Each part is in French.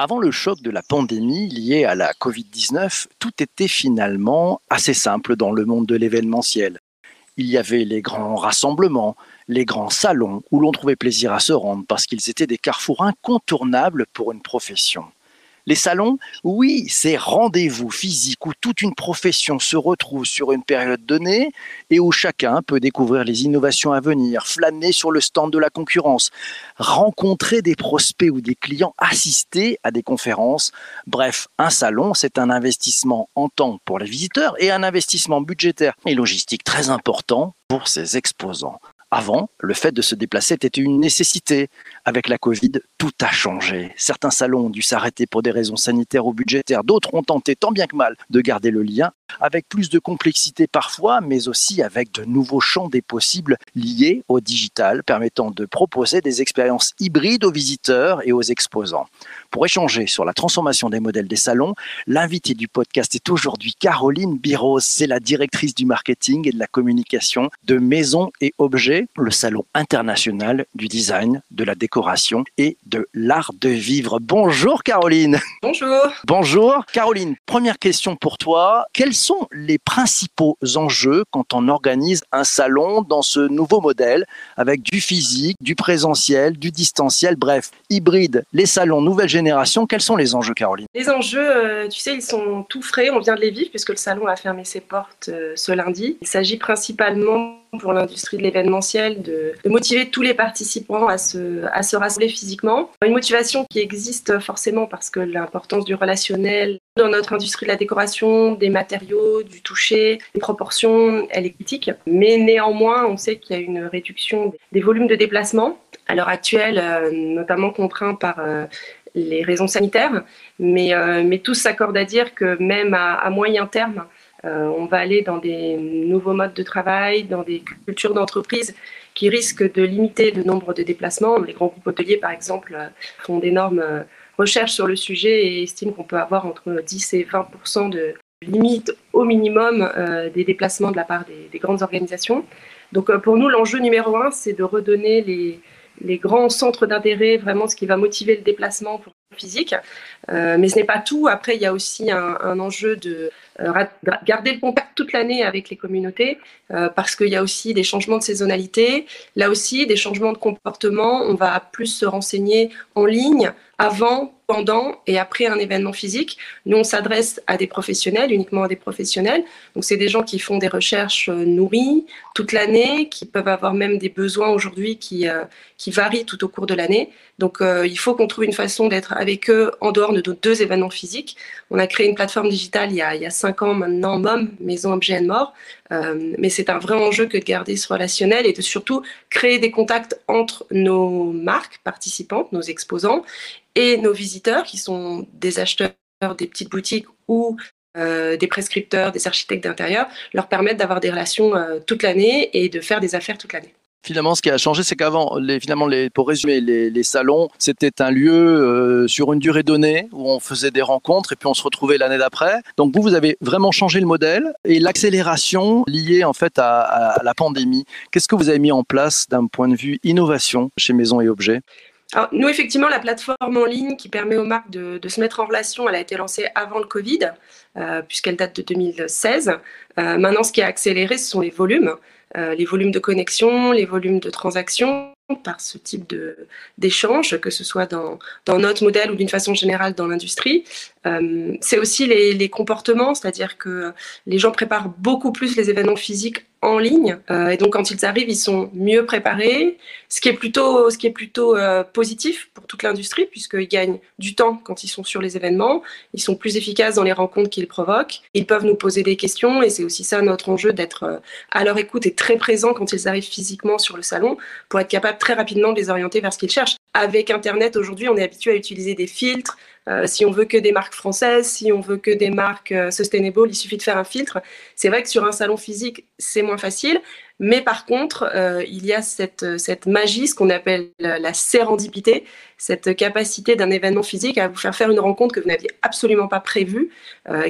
Avant le choc de la pandémie liée à la Covid-19, tout était finalement assez simple dans le monde de l'événementiel. Il y avait les grands rassemblements, les grands salons où l'on trouvait plaisir à se rendre parce qu'ils étaient des carrefours incontournables pour une profession. Les salons, oui, c'est rendez-vous physiques où toute une profession se retrouve sur une période donnée et où chacun peut découvrir les innovations à venir, flâner sur le stand de la concurrence, rencontrer des prospects ou des clients, assister à des conférences. Bref, un salon, c'est un investissement en temps pour les visiteurs et un investissement budgétaire et logistique très important pour ses exposants. Avant, le fait de se déplacer était une nécessité. Avec la Covid, tout a changé. Certains salons ont dû s'arrêter pour des raisons sanitaires ou budgétaires. D'autres ont tenté tant bien que mal de garder le lien, avec plus de complexité parfois, mais aussi avec de nouveaux champs des possibles liés au digital, permettant de proposer des expériences hybrides aux visiteurs et aux exposants. Pour échanger sur la transformation des modèles des salons, l'invité du podcast est aujourd'hui Caroline Biros. C'est la directrice du marketing et de la communication de Maison et Objets, le salon international du design, de la décoration et de l'art de vivre. Bonjour Caroline. Bonjour. Bonjour Caroline. Première question pour toi. Quels sont les principaux enjeux quand on organise un salon dans ce nouveau modèle avec du physique, du présentiel, du distanciel, bref, hybride, les salons nouvelle génération. Quels sont les enjeux, Caroline? Les enjeux, euh, tu sais, ils sont tout frais. On vient de les vivre puisque le salon a fermé ses portes euh, ce lundi. Il s'agit principalement pour l'industrie de l'événementiel de, motiver tous les participants à se, rassembler physiquement. Une motivation qui existe forcément parce que l'importance du relationnel dans notre industrie de la décoration, des matériaux, du toucher, des proportions, elle est critique. Mais néanmoins, on sait qu'il y a une réduction des volumes de déplacement à l'heure actuelle, euh, notamment contraint par les raisons sanitaires, mais, euh, mais tous s'accordent à dire que même à, moyen terme, euh, on va aller dans des nouveaux modes de travail, dans des cultures d'entreprise qui risquent de limiter le nombre de déplacements. Les grands groupes hôteliers, par exemple, font d'énormes recherches sur le sujet et estiment qu'on peut avoir entre 10 et 20 de limite au minimum euh, des déplacements de la part des, des grandes organisations. Donc pour nous, l'enjeu numéro un, c'est de redonner les, grands centres d'intérêt, vraiment ce qui va motiver le déplacement physique. Euh, mais ce n'est pas tout. Après, il y a aussi un, enjeu de euh, garder le contact toute l'année avec les communautés, euh, parce qu'il y a aussi des changements de saisonnalité, là aussi des changements de comportement. On va plus se renseigner en ligne avant, pendant et après un événement physique. Nous, on s'adresse à des professionnels, uniquement à des professionnels. Donc, c'est des gens qui font des recherches euh, nourries toute l'année, qui peuvent avoir même des besoins aujourd'hui qui, euh, qui varient tout au cours de l'année. Donc, euh, il faut qu'on trouve une façon d'être avec eux en dehors de nos deux événements physiques. On a créé une plateforme digitale il y a, cinq ans maintenant, MOM, Maison Objet Mort. mais c'est un vrai enjeu que de garder ce relationnel et de surtout créer des contacts entre nos marques participantes, nos exposants, et nos visiteurs, qui sont des acheteurs des petites boutiques ou euh, des prescripteurs, des architectes d'intérieur, leur permettent d'avoir des relations euh, toute l'année et de faire des affaires toute l'année. Finalement, ce qui a changé, c'est qu'avant, finalement, pour résumer, les, salons, c'était un lieu euh, sur une durée donnée où on faisait des rencontres et puis on se retrouvait l'année d'après. Donc vous, vous avez vraiment changé le modèle et l'accélération liée en fait à, à la pandémie. Qu'est-ce que vous avez mis en place d'un point de vue innovation chez Maison et Objets? Nous, effectivement, la plateforme en ligne qui permet aux marques de, se mettre en relation, elle a été lancée avant le Covid, euh, puisqu'elle date de 2016. Euh, maintenant, ce qui a accéléré, ce sont les volumes, euh, les volumes de connexion, les volumes de transactions par ce type d'échange, que ce soit dans, dans, notre modèle ou d'une façon générale dans l'industrie. Euh, c'est aussi les, comportements, c'est-à-dire que les gens préparent beaucoup plus les événements physiques en ligne, euh, et donc quand ils arrivent, ils sont mieux préparés, ce qui est plutôt, euh, positif pour toute l'industrie, puisqu'ils gagnent du temps quand ils sont sur les événements, ils sont plus efficaces dans les rencontres qu'ils provoquent, ils peuvent nous poser des questions, et c'est aussi ça notre enjeu d'être à leur écoute et très présent quand ils arrivent physiquement sur le salon, pour être capable très rapidement de les orienter vers ce qu'ils cherchent. Avec Internet, aujourd'hui, on est habitué à utiliser des filtres, euh, si on veut que des marques françaises, si on veut que des marques euh, sustainable, il suffit de faire un filtre. C'est vrai que sur un salon physique, c'est moins facile, mais par contre, euh, il y a cette, cette magie, ce qu'on appelle la, sérendipité, cette capacité d'un événement physique à vous faire faire une rencontre que vous n'aviez absolument pas prévue,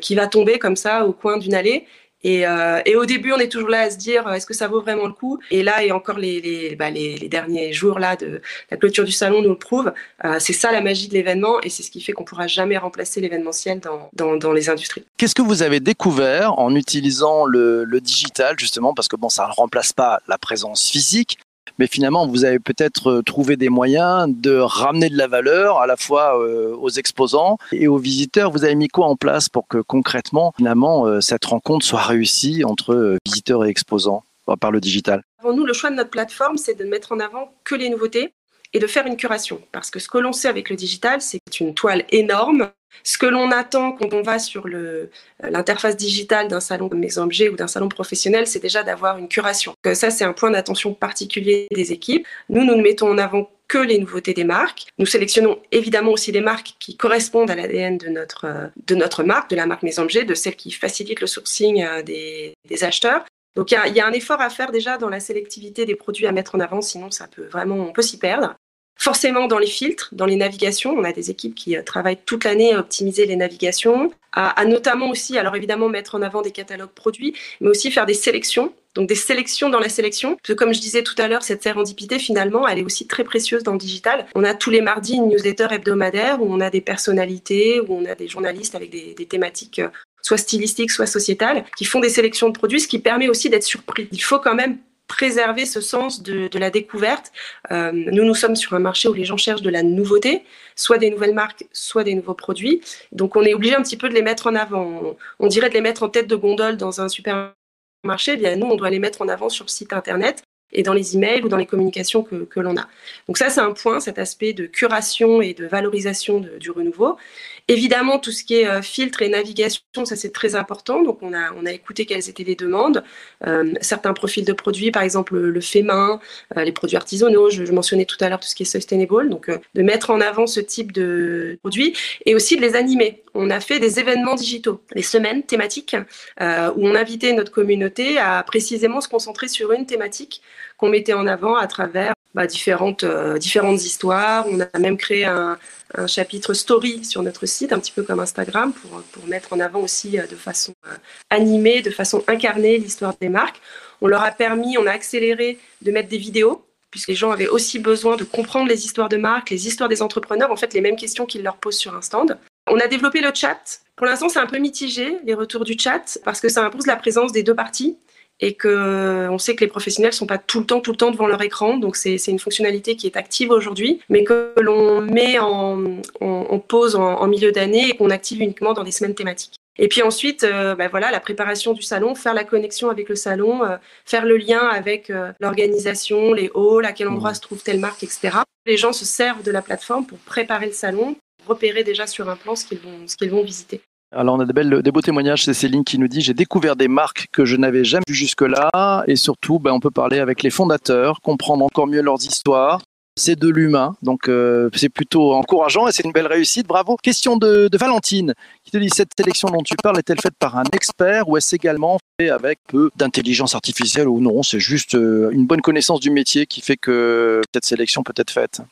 qui va tomber comme ça au coin d'une allée Euh, et, au début, on est toujours là à se dire, est-ce que ça vaut vraiment le coup? Et là, et encore les, les, bah, les, derniers jours là de la clôture du salon nous le prouvent. Euh, c'est ça la magie de l'événement, et c'est ce qui fait qu'on pourra jamais remplacer l'événementiel dans, dans, dans, les industries. Qu'est-ce que vous avez découvert en utilisant le, le digital justement? Parce que bon, ça ne remplace pas la présence physique, mais finalement, vous avez peut-être euh, trouvé des moyens de ramener de la valeur à la fois euh, aux exposants et aux visiteurs. Vous avez mis quoi en place pour que concrètement, finalement, euh, cette rencontre soit réussie entre visiteurs et exposants par le digital? Pour nous, le choix de notre plateforme, c'est de mettre en avant que les nouveautés et de faire une curation. Parce que ce que l'on sait avec le digital, c'est une toile énorme ce que l'on attend quand on va sur euh, l'interface digitale d'un salon de mes objets ou d'un salon professionnel, c'est déjà d'avoir une curation. ça, c'est un point d'attention particulier des équipes. Nous, nous ne mettons en avant que les nouveautés des marques. Nous sélectionnons évidemment aussi des marques qui correspondent à l'ADN de notre, euh, de notre marque, de la marque Mes Objets, de celles qui facilitent le sourcing euh, des, acheteurs. Donc il y, a un effort à faire déjà dans la sélectivité des produits à mettre en avant, sinon ça peut vraiment, on peut s'y perdre. Forcément, dans les filtres, dans les navigations, on a des équipes qui euh, travaillent toute l'année à optimiser les navigations, à, notamment aussi, alors évidemment, mettre en avant des catalogues produits, mais aussi faire des sélections. Donc des sélections dans la sélection. Parce que comme je disais tout à l'heure, cette sérendipité, finalement, elle est aussi très précieuse dans le digital. On a tous les mardis une newsletter hebdomadaire où on a des personnalités, où on a des journalistes avec des, des thématiques euh, soit stylistiques, soit sociétales, qui font des sélections de produits, ce qui permet aussi d'être surpris. Il faut quand même préserver ce sens de, la découverte. Euh, nous, nous sommes sur un marché où les gens cherchent de la nouveauté, soit des nouvelles marques, soit des nouveaux produits. Donc, on est obligé un petit peu de les mettre en avant. On, dirait de les mettre en tête de gondole dans un supermarché. Eh bien, nous, on doit les mettre en avant sur le site internet et dans les emails ou dans les communications que, l'on a. Donc ça, c'est un point, cet aspect de curation et de valorisation du renouveau. Évidemment, tout ce qui est euh, filtre et navigation, ça c'est très important. Donc on a, on a écouté quelles étaient les demandes. Euh, certains profils de produits, par exemple le, fait main, euh, les produits artisanaux, je, mentionnais tout à l'heure tout ce qui est sustainable, donc de mettre en avant ce type de produits et aussi de les animer. On a fait des événements digitaux, des semaines thématiques, où on invitait notre communauté à précisément se concentrer sur une thématique qu'on mettait en avant à travers bah, différentes, différentes histoires. On a même créé un, chapitre story sur notre site, un petit peu comme Instagram, pour, pour mettre en avant aussi euh, de façon euh, animée, de façon incarnée l'histoire des marques. On leur a permis, on a accéléré de mettre des vidéos, puisque les gens avaient aussi besoin de comprendre les histoires de marques, les histoires des entrepreneurs, en fait les mêmes questions qu'ils leur posent sur un stand. On a développé le chat. Pour l'instant, c'est un peu mitigé, les retours du chat, parce que ça impose la présence des deux parties et que euh, on sait que les professionnels sont pas tout le temps tout le temps devant leur écran donc c'est une fonctionnalité qui est active aujourd'hui mais que l'on met en, en, pause en, milieu d'année et qu'on active uniquement dans des semaines thématiques et puis ensuite, euh, bah voilà, la préparation du salon, faire la connexion avec le salon, euh, faire le lien avec l'organisation, les halls, à quel endroit mmh. se trouve telle marque, etc. Les gens se servent de la plateforme pour préparer le salon, repérer déjà sur un plan ce qu'ils vont, ce qu'ils vont visiter. Alors on a des, beaux témoignages, c'est Céline qui nous dit j'ai découvert des marques que je n'avais jamais vues jusque-là et surtout ben, on peut parler avec les fondateurs, comprendre encore mieux leurs histoires. C'est de l'humain, donc euh, c'est plutôt encourageant et c'est une belle réussite, bravo. Question de, Valentine qui te dit cette sélection dont tu parles est-elle faite par un expert ou est-ce également fait avec peu d'intelligence artificielle ou non? C'est juste euh, une bonne connaissance du métier qui fait que cette sélection peut être faite.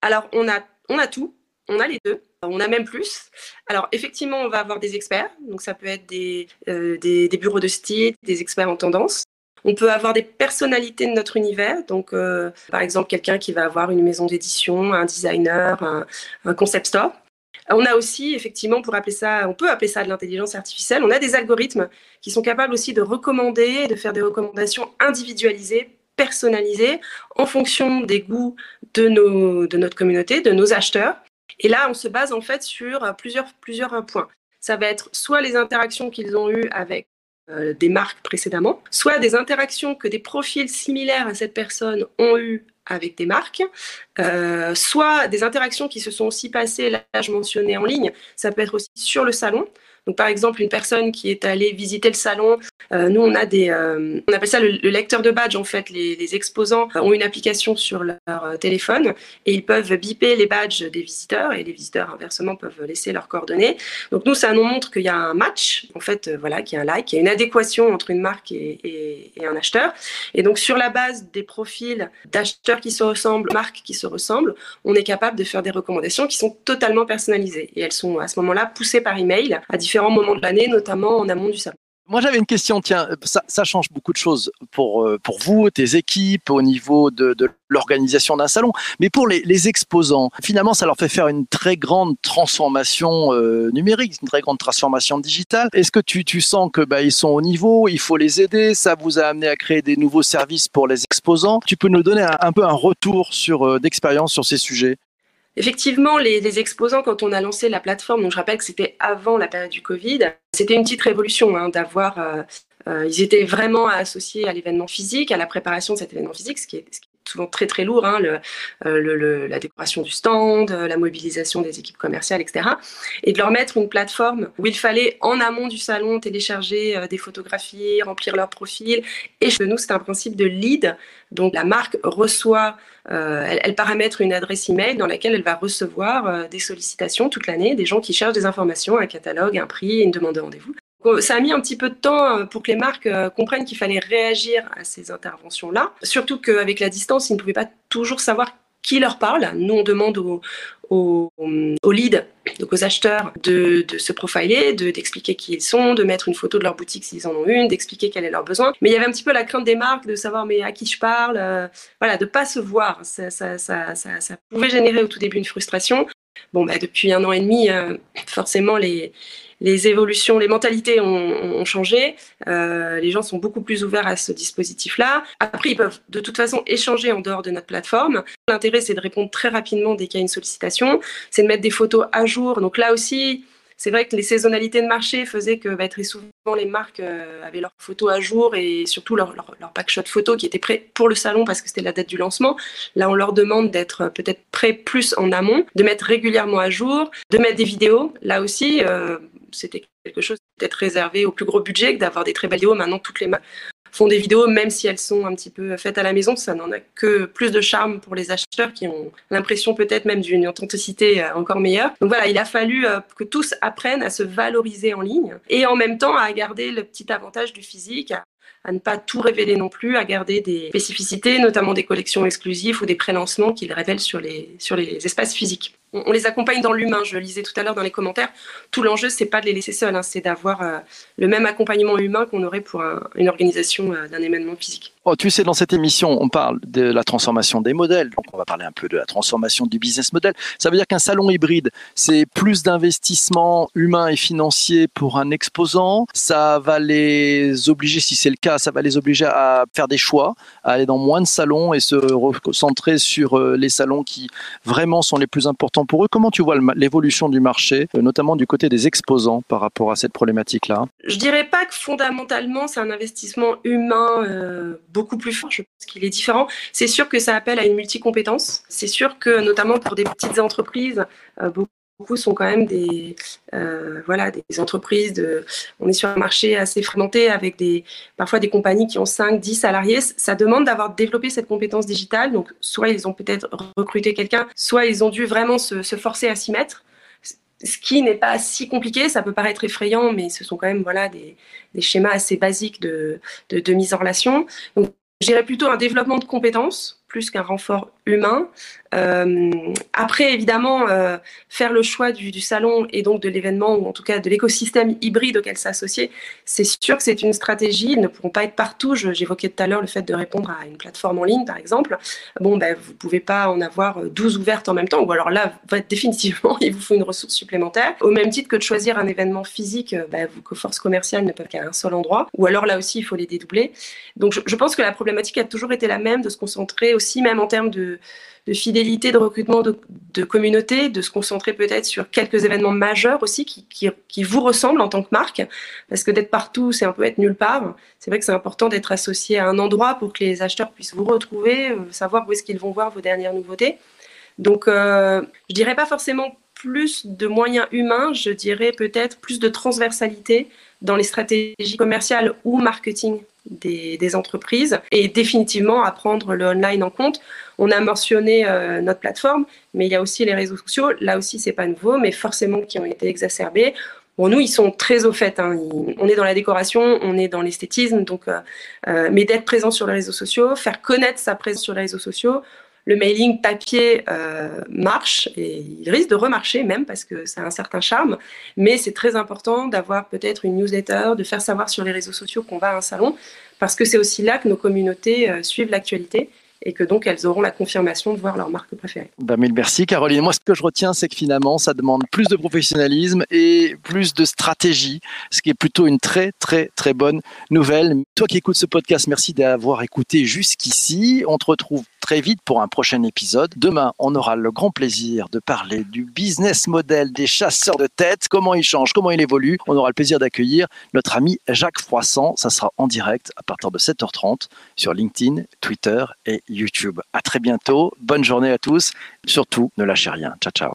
Alors on a, on a tout, on a les deux. On a même plus. Alors effectivement, on va avoir des experts. Donc ça peut être des, euh, des, bureaux de style, des experts en tendance. On peut avoir des personnalités de notre univers. Donc euh, par exemple, quelqu'un qui va avoir une maison d'édition, un designer, un, concept store. On a aussi, effectivement, pour appeler ça, on peut appeler ça de l'intelligence artificielle. On a des algorithmes qui sont capables aussi de recommander, de faire des recommandations individualisées personnalisées en fonction des goûts de, nos, de notre communauté, de nos acheteurs. Et là, on se base en fait sur euh, plusieurs, plusieurs euh, points. Ça va être soit les interactions qu'ils ont eues avec euh, des marques précédemment, soit des interactions que des profils similaires à cette personne ont eues avec des marques, soit des interactions qui se sont aussi passées, là je mentionnais en ligne, ça peut être aussi sur le salon. Donc, par exemple, une personne qui est allée visiter le salon, euh, nous, on a des, euh, on appelle ça le, lecteur de badge. En fait, les, exposants ont une application sur leur euh, téléphone et ils peuvent biper les badges des visiteurs et les visiteurs inversement peuvent laisser leurs coordonnées. Donc, nous, ça nous montre qu'il y a un match, en fait, voilà, qu'il y a un like, qu'il y a une adéquation entre une marque et, et, un acheteur. Et donc, sur la base des profils d'acheteurs qui se ressemblent, marques qui se ressemblent, on est capable de faire des recommandations qui sont totalement personnalisées et elles sont à ce moment-là poussées par email à différents moments de l'année, notamment en amont du salon. Moi, j'avais une question. Tiens, ça, change beaucoup de choses pour, euh, pour vous, tes équipes, au niveau de, de l'organisation d'un salon. Mais pour les, exposants, finalement, ça leur fait faire une très grande transformation euh, numérique, une très grande transformation digitale. Est-ce que tu, tu sens que bah, ils sont au niveau, il faut les aider? Ça vous a amené à créer des nouveaux services pour les exposants? Tu peux nous donner un, un peu un retour sur euh, d'expérience sur ces sujets? Effectivement, les, exposants, quand on a lancé la plateforme, je rappelle que c'était avant la période du Covid, c'était une petite révolution hein, d'avoir. Euh, euh, ils étaient vraiment associés à l'événement physique, à la préparation de cet événement physique, ce qui est souvent très très lourd, hein, euh, la décoration du stand, la mobilisation des équipes commerciales, etc. Et de leur mettre une plateforme où il fallait en amont du salon télécharger euh, des photographies, remplir leur profil. Et chez nous, c'est un principe de lead. Donc la marque reçoit, euh, elle, paramètre une adresse email dans laquelle elle va recevoir euh, des sollicitations toute l'année, des gens qui cherchent des informations, un catalogue, un prix, une demande de rendez-vous. Ça a mis un petit peu de temps euh, pour que les marques euh, comprennent qu'il fallait réagir à ces interventions-là. Surtout qu'avec la distance, ils ne pouvaient pas toujours savoir qui leur parle. Nous, on demande aux, aux, aux leads, donc aux acheteurs, de, de se profiler, d'expliquer qui ils sont, de mettre une photo de leur boutique s'ils en ont une, d'expliquer quel est leur besoin. Mais il y avait un petit peu la crainte des marques de savoir mais à qui je parle, euh, voilà, de pas se voir. Ça, ça, ça, ça pouvait générer au tout début une frustration. Bon, bah, depuis un an et demi, euh, forcément, les, les évolutions, les mentalités ont, changé. Euh, les gens sont beaucoup plus ouverts à ce dispositif-là. Après, ils peuvent de toute façon échanger en dehors de notre plateforme. L'intérêt, c'est de répondre très rapidement dès qu'il y a une sollicitation. C'est de mettre des photos à jour. Donc là aussi, c'est vrai que les saisonnalités de marché faisaient que bah, très souvent les marques euh, avaient leurs photos à jour et surtout leur, leur, leur packshot photo qui était prêt pour le salon parce que c'était la date du lancement. Là, on leur demande d'être peut-être prêt plus en amont, de mettre régulièrement à jour, de mettre des vidéos. Là aussi, euh, c'était quelque chose peut-être réservé au plus gros budget que d'avoir des très belles vidéos. Maintenant, toutes les marques font des vidéos, même si elles sont un petit peu faites à la maison, ça n'en a que plus de charme pour les acheteurs qui ont l'impression peut-être même d'une authenticité euh, encore meilleure. Donc voilà, il a fallu euh, que tous apprennent à se valoriser en ligne et en même temps à garder le petit avantage du physique, à ne pas tout révéler non plus, à garder des spécificités, notamment des collections exclusives ou des pré-lancements qu'ils révèlent sur les, espaces physiques. On, les accompagne dans l'humain, je le lisais tout à l'heure dans les commentaires. Tout l'enjeu, c'est pas de les laisser seuls, hein, c'est d'avoir euh, le même accompagnement humain qu'on aurait pour un, une organisation euh, d'un événement physique. Oh, tu sais, dans cette émission, on parle de la transformation des modèles, donc on va parler un peu de la transformation du business model. Ça veut dire qu'un salon hybride, c'est plus d'investissement humain et financier pour un exposant. Ça va les obliger, si c'est le cas, ça va les obliger à faire des choix, à aller dans moins de salons et se recentrer sur euh, les salons qui vraiment sont les plus importants pour eux. Comment tu vois l'évolution du marché, euh, notamment du côté des exposants par rapport à cette problématique-là? Je dirais pas que fondamentalement c'est un investissement humain euh, plus fort. Je pense qu'il est différent. C'est sûr que ça appelle à une multicompétence. C'est sûr que notamment pour des petites entreprises, euh, beaucoup beaucoup sont quand même des euh, voilà des entreprises on est sur un marché assez fragmenté avec des parfois des compagnies qui ont 5 10 salariés ça demande d'avoir développé cette compétence digitale donc soit ils ont peut-être recruté quelqu'un soit ils ont dû vraiment se forcer à s'y mettre ce qui n'est pas si compliqué, ça peut paraître effrayant, mais ce sont quand même voilà des, des schémas assez basiques de, de, de mise en relation. Donc, je dirais plutôt un développement de compétences plus qu'un renfort humain. Euh, après, évidemment, euh, faire le choix du, salon et donc de l'événement, ou en tout cas de l'écosystème hybride auquel s'associer, c'est sûr que c'est une stratégie. Ils ne pourront pas être partout. J'évoquais tout à l'heure le fait de répondre à une plateforme en ligne, par exemple. Bon, ben, vous ne pouvez pas en avoir 12 ouvertes en même temps, ou alors là, définitivement, il vous faut une ressource supplémentaire. Au même titre que de choisir un événement physique, ben, vos forces commerciales ne peuvent qu'à un seul endroit, ou alors là aussi, il faut les dédoubler. Donc, je pense que la problématique a toujours été la même de se concentrer aussi même en termes de, fidélité, de recrutement de, de, communauté, de se concentrer peut-être sur quelques événements majeurs aussi qui, qui, qui, vous ressemblent en tant que marque, parce que d'être partout, c'est un peu être nulle part. C'est vrai que c'est important d'être associé à un endroit pour que les acheteurs puissent vous retrouver, euh, savoir où est-ce qu'ils vont voir vos dernières nouveautés. Donc, euh, je dirais pas forcément plus de moyens humains, je dirais peut-être plus de transversalité dans les stratégies commerciales ou marketing des, entreprises et définitivement à prendre le online en compte. On a mentionné euh, notre plateforme, mais il y a aussi les réseaux sociaux. Là aussi, c'est pas nouveau, mais forcément qui ont été exacerbés. Bon, nous, ils sont très au fait. Hein. on est dans la décoration, on est dans l'esthétisme, donc, euh, euh, mais d'être présent sur les réseaux sociaux, faire connaître sa présence sur les réseaux sociaux, le mailing papier euh, marche et il risque de remarcher même parce que ça a un certain charme, mais c'est très important d'avoir peut-être une newsletter, de faire savoir sur les réseaux sociaux qu'on va à un salon parce que c'est aussi là que nos communautés euh, suivent l'actualité et que donc elles auront la confirmation de voir leur marque préférée. Ben, mille merci Caroline. Moi ce que je retiens c'est que finalement ça demande plus de professionnalisme et plus de stratégie, ce qui est plutôt une très très très bonne nouvelle. Toi qui écoutes ce podcast, merci d'avoir écouté jusqu'ici. On te retrouve très vite pour un prochain épisode. Demain, on aura le grand plaisir de parler du business model des chasseurs de tête, comment il change, comment il évolue. On aura le plaisir d'accueillir notre ami Jacques Froissant. Ça sera en direct à partir de 7h30 sur LinkedIn, Twitter et YouTube. À très bientôt. Bonne journée à tous. Surtout, ne lâchez rien. Ciao, ciao.